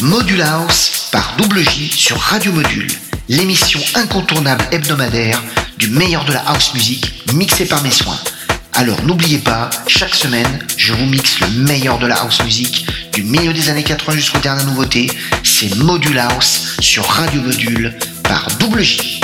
Module House par Double J sur Radio Module, l'émission incontournable hebdomadaire du meilleur de la house music mixée par mes soins. Alors n'oubliez pas, chaque semaine, je vous mixe le meilleur de la house music du milieu des années 80 jusqu'aux dernières nouveautés. C'est Module House sur Radio Module par Double J.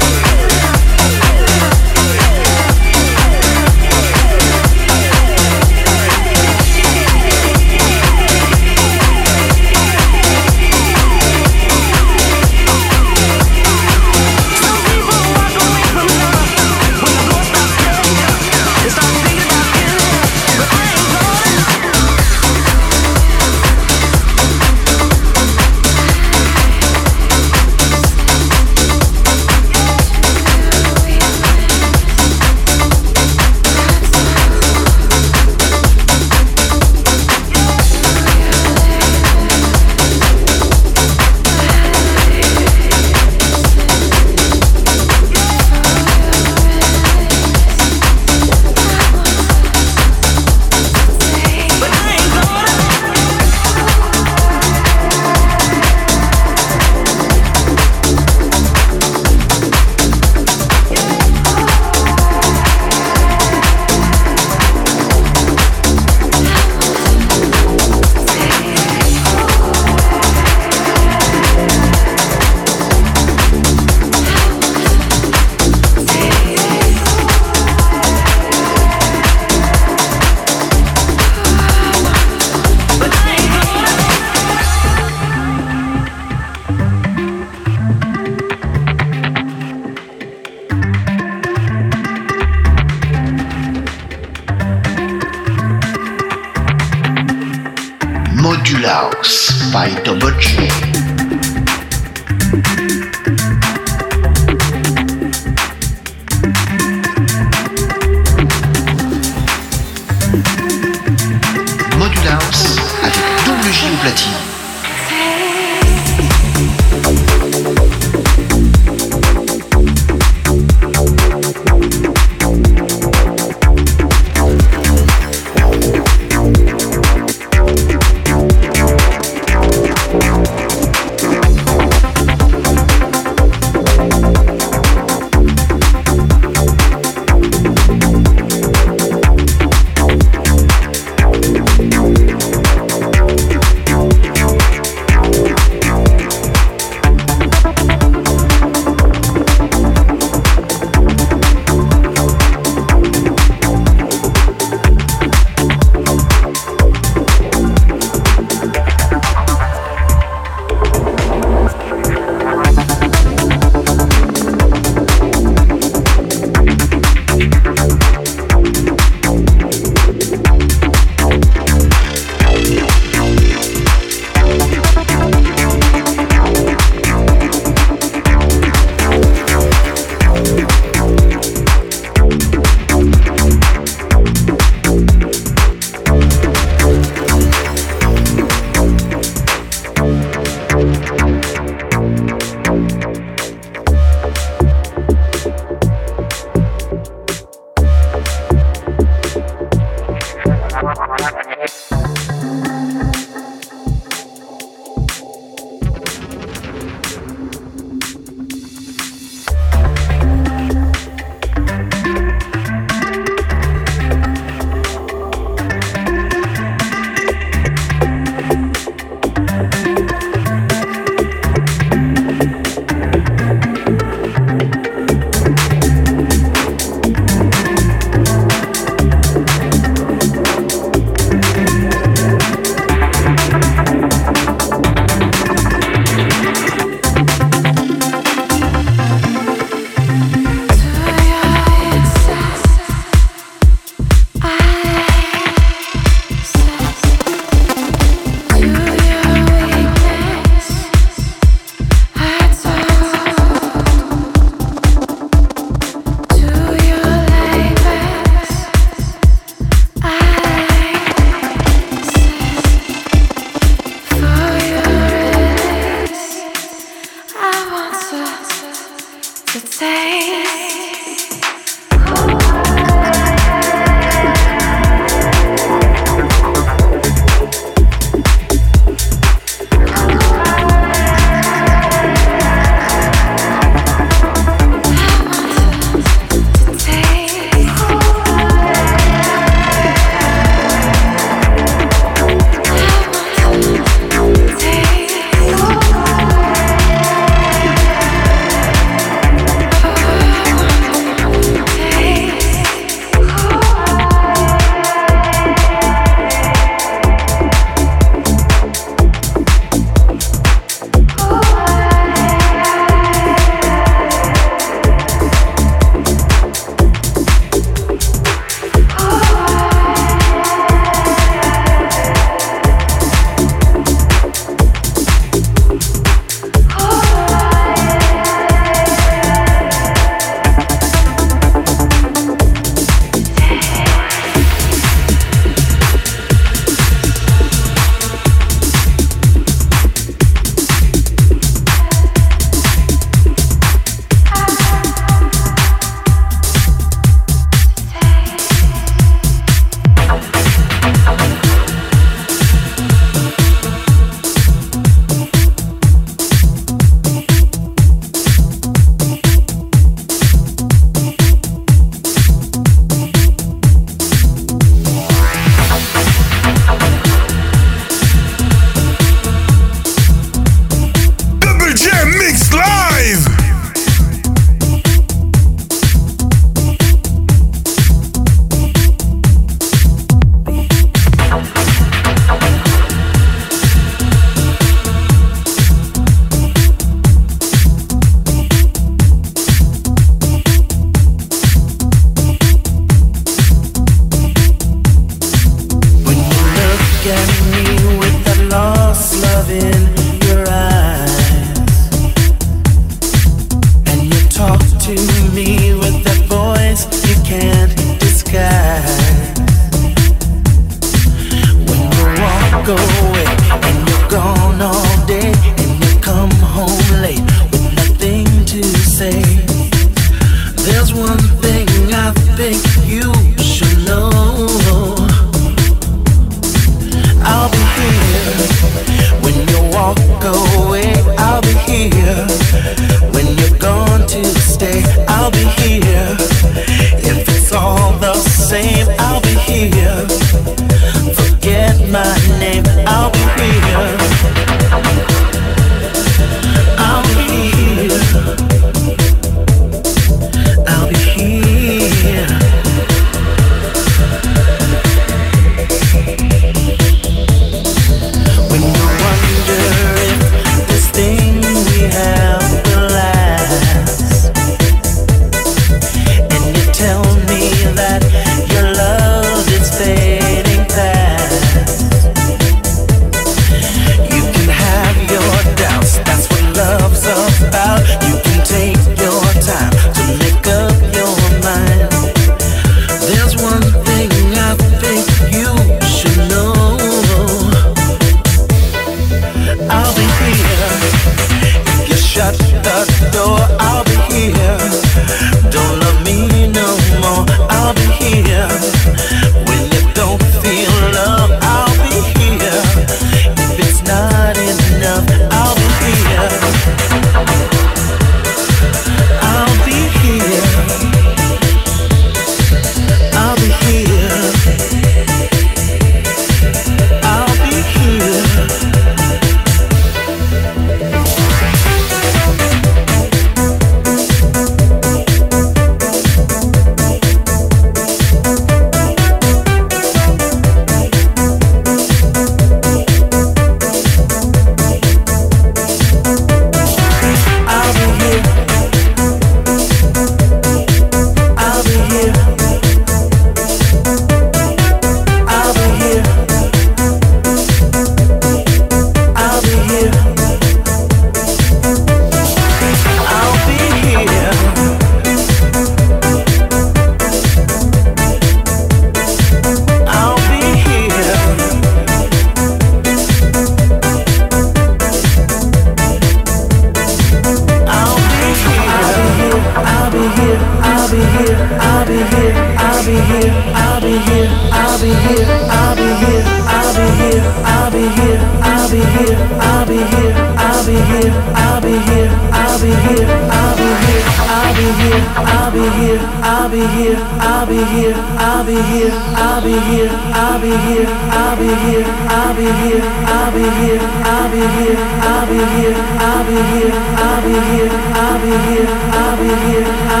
I'll be here, I'll be here, I'll be here, I'll be here, I'll be here, I'll be here, I'll be here, I'll be here.